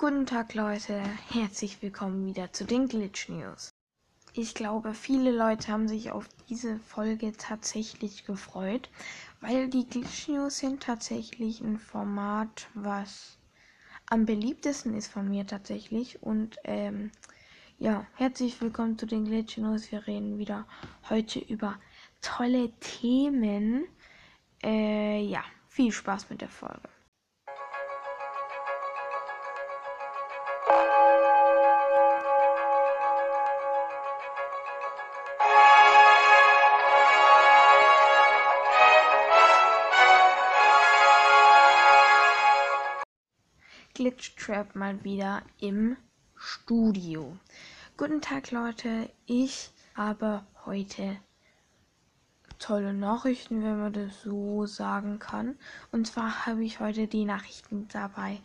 Guten Tag Leute, herzlich willkommen wieder zu den Glitch News. Ich glaube, viele Leute haben sich auf diese Folge tatsächlich gefreut, weil die Glitch News sind tatsächlich ein Format, was am beliebtesten ist von mir tatsächlich. Und ähm, ja, herzlich willkommen zu den Glitch News. Wir reden wieder heute über tolle Themen. Äh, ja, viel Spaß mit der Folge. Glitch Trap mal wieder im Studio. Guten Tag Leute, ich habe heute tolle Nachrichten, wenn man das so sagen kann. Und zwar habe ich heute die Nachrichten dabei.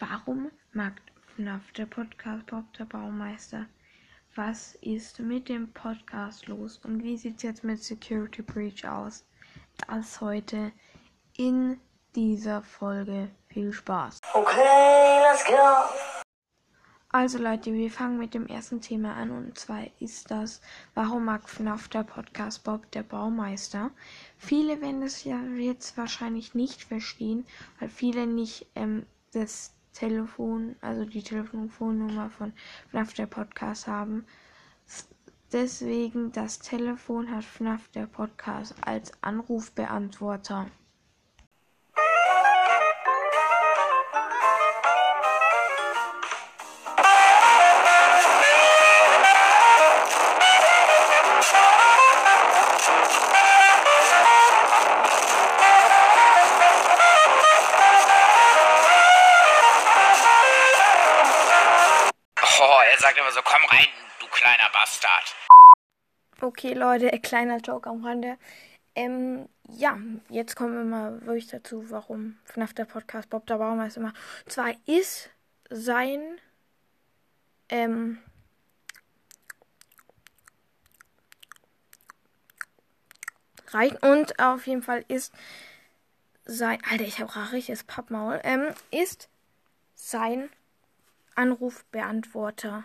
Warum mag FNAF der Podcast Bob der Baumeister? Was ist mit dem Podcast los und wie sieht es jetzt mit Security Breach aus? Das heute in dieser Folge. Viel Spaß. Okay, let's go. Also Leute, wir fangen mit dem ersten Thema an und zwar ist das, warum mag FNAF der Podcast Bob der Baumeister? Viele werden es ja jetzt wahrscheinlich nicht verstehen, weil viele nicht ähm, das Telefon, also die Telefonnummer von FNAF der Podcast haben. Deswegen das Telefon hat FNAF der Podcast als Anrufbeantworter. Du kleiner Bastard. Okay, Leute, ein kleiner Joke am Rande. Ähm, ja, jetzt kommen wir mal wirklich dazu, warum FNAF der Podcast Bob der Baumeister immer. Und zwar ist sein, ähm, rein und auf jeden Fall ist sein, Alter, ich habe richtiges Pappmaul, ähm, ist sein Anrufbeantworter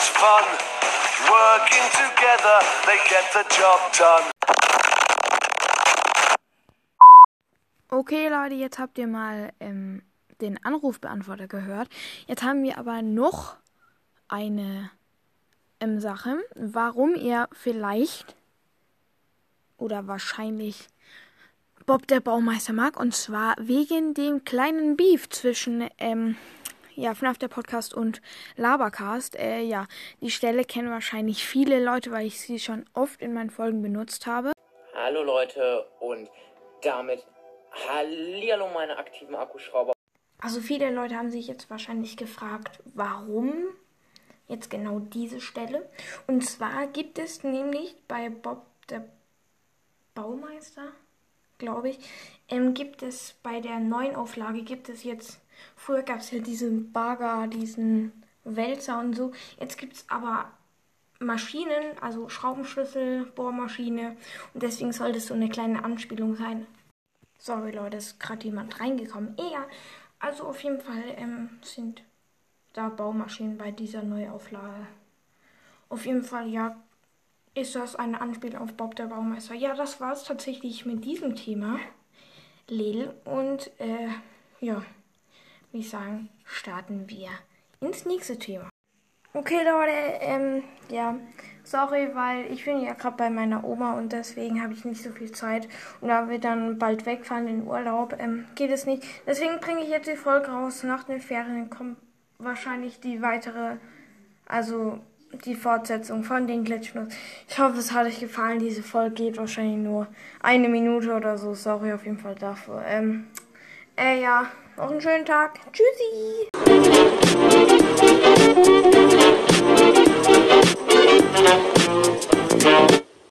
much fun. Working together, they get the job done. Okay, Leute, jetzt habt ihr mal ähm, den Anrufbeantworter gehört. Jetzt haben wir aber noch eine ähm, Sache, warum ihr vielleicht oder wahrscheinlich Bob der Baumeister mag. Und zwar wegen dem kleinen Beef zwischen ähm, ja, FNAF der Podcast und Labercast. Äh, ja, die Stelle kennen wahrscheinlich viele Leute, weil ich sie schon oft in meinen Folgen benutzt habe. Hallo Leute und damit Hallihallo meine aktiven Akkuschrauber. Also viele Leute haben sich jetzt wahrscheinlich gefragt, warum jetzt genau diese Stelle. Und zwar gibt es nämlich bei Bob der Baumeister, glaube ich, ähm, gibt es bei der neuen Auflage gibt es jetzt Früher gab es ja diesen Bagger, diesen Wälzer und so. Jetzt gibt es aber Maschinen, also Schraubenschlüssel, Bohrmaschine. Und deswegen soll das so eine kleine Anspielung sein. Sorry Leute, ist gerade jemand reingekommen. Eher. Also auf jeden Fall ähm, sind da Baumaschinen bei dieser Neuauflage. Auf jeden Fall, ja, ist das eine Anspielung auf Bob der Baumeister. Ja, das war es tatsächlich mit diesem Thema. Lil und äh, ja würde ich sagen, starten wir ins nächste Thema. Okay, Leute, ähm, ja, sorry, weil ich bin ja gerade bei meiner Oma und deswegen habe ich nicht so viel Zeit. Und da wir dann bald wegfahren in Urlaub, ähm, geht es nicht. Deswegen bringe ich jetzt die Folge raus. Nach den Ferien kommt wahrscheinlich die weitere, also die Fortsetzung von den Glitchnuss. Ich hoffe, es hat euch gefallen. Diese Folge geht wahrscheinlich nur eine Minute oder so. Sorry auf jeden Fall dafür. Ähm, äh, ja, noch einen schönen Tag. Tschüssi.